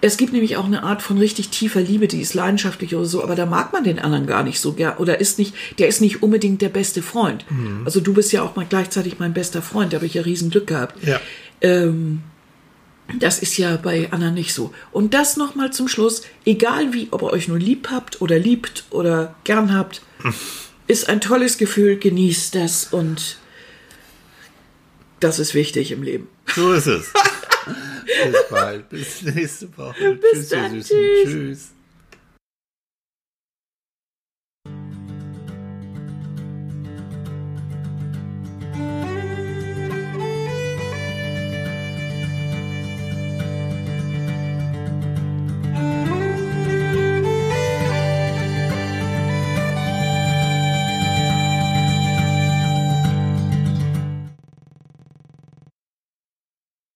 Es gibt nämlich auch eine Art von richtig tiefer Liebe, die ist leidenschaftlich oder so, aber da mag man den anderen gar nicht so gern oder ist nicht, der ist nicht unbedingt der beste Freund. Also du bist ja auch mal gleichzeitig mein bester Freund, da habe ich ja riesen Glück gehabt. ja. Ähm, das ist ja bei Anna nicht so. Und das nochmal zum Schluss, egal wie, ob ihr euch nur lieb habt oder liebt oder gern habt, ist ein tolles Gefühl, genießt das und das ist wichtig im Leben. So ist es. [LAUGHS] Bis bald. Bis nächste Woche. Bis Tschüss, ihr dann. Süßen. Tschüss. Tschüss.